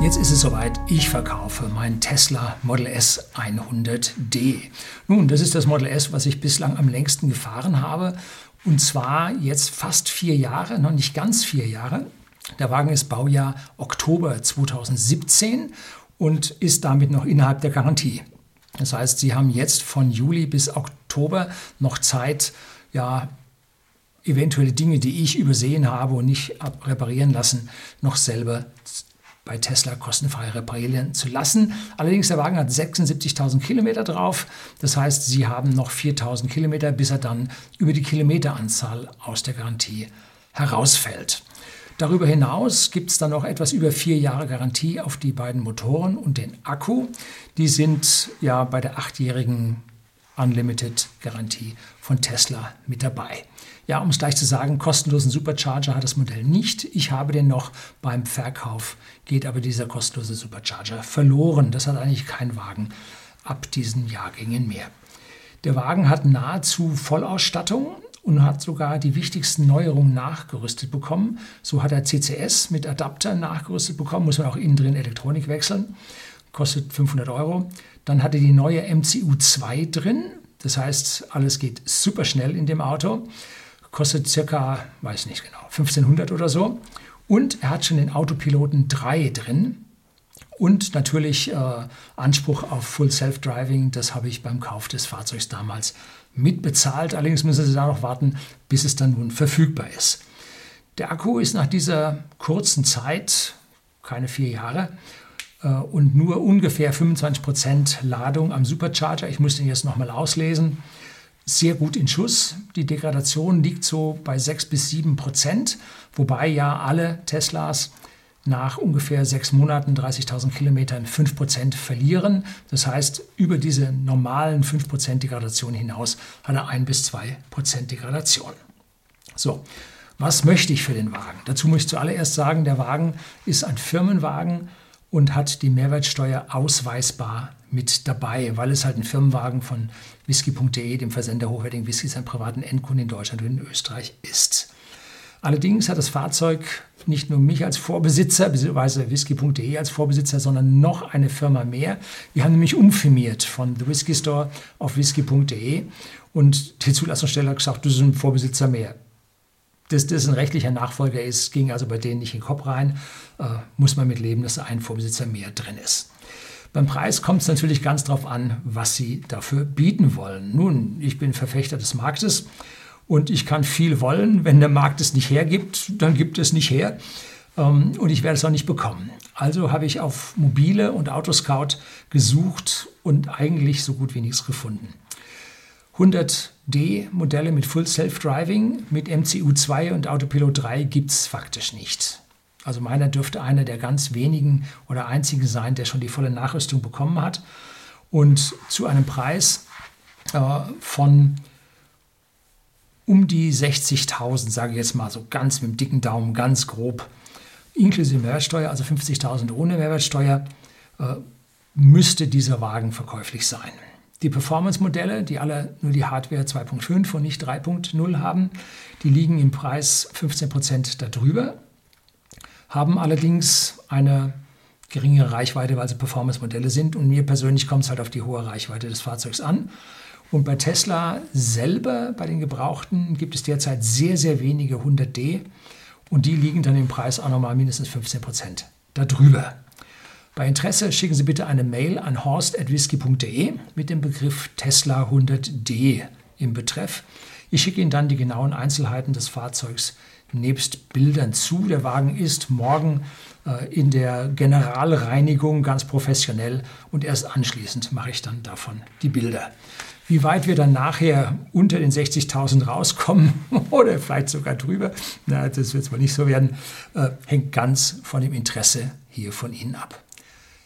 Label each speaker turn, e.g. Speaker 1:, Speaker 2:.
Speaker 1: Jetzt ist es soweit, ich verkaufe mein Tesla Model S 100D. Nun, das ist das Model S, was ich bislang am längsten gefahren habe. Und zwar jetzt fast vier Jahre, noch nicht ganz vier Jahre. Der Wagen ist Baujahr Oktober 2017 und ist damit noch innerhalb der Garantie. Das heißt, Sie haben jetzt von Juli bis Oktober noch Zeit, ja, eventuelle Dinge, die ich übersehen habe und nicht reparieren lassen, noch selber bei Tesla kostenfrei reparieren zu lassen. Allerdings der Wagen hat 76.000 Kilometer drauf. Das heißt, Sie haben noch 4.000 Kilometer, bis er dann über die Kilometeranzahl aus der Garantie herausfällt. Darüber hinaus gibt es dann noch etwas über vier Jahre Garantie auf die beiden Motoren und den Akku. Die sind ja bei der achtjährigen Unlimited Garantie von Tesla mit dabei. Ja, um es gleich zu sagen, kostenlosen Supercharger hat das Modell nicht. Ich habe den noch beim Verkauf, geht aber dieser kostenlose Supercharger verloren. Das hat eigentlich kein Wagen ab diesen Jahrgängen mehr. Der Wagen hat nahezu Vollausstattung und hat sogar die wichtigsten Neuerungen nachgerüstet bekommen. So hat er CCS mit Adapter nachgerüstet bekommen, muss man auch innen drin Elektronik wechseln, kostet 500 Euro. Dann hat er die neue MCU2 drin, das heißt, alles geht super schnell in dem Auto, kostet circa, weiß nicht genau, 1500 oder so. Und er hat schon den Autopiloten 3 drin. Und natürlich äh, Anspruch auf Full Self-Driving, das habe ich beim Kauf des Fahrzeugs damals mitbezahlt. Allerdings müssen Sie da noch warten, bis es dann nun verfügbar ist. Der Akku ist nach dieser kurzen Zeit, keine vier Jahre, und nur ungefähr 25% Ladung am Supercharger. Ich muss den jetzt nochmal auslesen. Sehr gut in Schuss. Die Degradation liegt so bei 6 bis 7 Prozent, wobei ja alle Teslas nach ungefähr sechs Monaten, 30.000 Kilometern, 5% verlieren. Das heißt, über diese normalen 5% Degradation hinaus hat er 1 bis 2% Degradation. So, was möchte ich für den Wagen? Dazu muss ich zuallererst sagen, der Wagen ist ein Firmenwagen und hat die Mehrwertsteuer ausweisbar mit dabei, weil es halt ein Firmenwagen von whisky.de, dem Versender hochwertigen Whiskys an privaten Endkunden in Deutschland und in Österreich ist. Allerdings hat das Fahrzeug nicht nur mich als Vorbesitzer, beziehungsweise whisky.de als Vorbesitzer, sondern noch eine Firma mehr. Wir haben nämlich umfirmiert von The Whisky Store auf whisky.de und die Zulassungsstelle hat gesagt, das ist ein Vorbesitzer mehr. Dass das ein rechtlicher Nachfolger ist, ging also bei denen nicht in den Kopf rein. Äh, muss man mit leben, dass da ein Vorbesitzer mehr drin ist. Beim Preis kommt es natürlich ganz darauf an, was Sie dafür bieten wollen. Nun, ich bin Verfechter des Marktes und ich kann viel wollen. Wenn der Markt es nicht hergibt, dann gibt es nicht her. Ähm, und ich werde es auch nicht bekommen. Also habe ich auf mobile und Autoscout gesucht und eigentlich so gut wie nichts gefunden. 100D Modelle mit Full Self-Driving mit MCU2 und Autopilot 3 gibt es faktisch nicht. Also meiner dürfte einer der ganz wenigen oder einzigen sein, der schon die volle Nachrüstung bekommen hat. Und zu einem Preis äh, von um die 60.000, sage ich jetzt mal so ganz mit dem dicken Daumen, ganz grob, inklusive Mehrwertsteuer, also 50.000 ohne Mehrwertsteuer, äh, müsste dieser Wagen verkäuflich sein. Die Performance-Modelle, die alle nur die Hardware 2.5 und nicht 3.0 haben, die liegen im Preis 15% darüber, haben allerdings eine geringere Reichweite, weil sie Performance-Modelle sind. Und mir persönlich kommt es halt auf die hohe Reichweite des Fahrzeugs an. Und bei Tesla selber, bei den Gebrauchten, gibt es derzeit sehr, sehr wenige 100D und die liegen dann im Preis auch nochmal mindestens 15 Prozent darüber. Bei Interesse schicken Sie bitte eine Mail an horst.whisky.de mit dem Begriff Tesla 100D im Betreff. Ich schicke Ihnen dann die genauen Einzelheiten des Fahrzeugs nebst Bildern zu. Der Wagen ist morgen äh, in der Generalreinigung ganz professionell und erst anschließend mache ich dann davon die Bilder. Wie weit wir dann nachher unter den 60.000 rauskommen oder vielleicht sogar drüber, na, das wird es wohl nicht so werden, äh, hängt ganz von dem Interesse hier von Ihnen ab.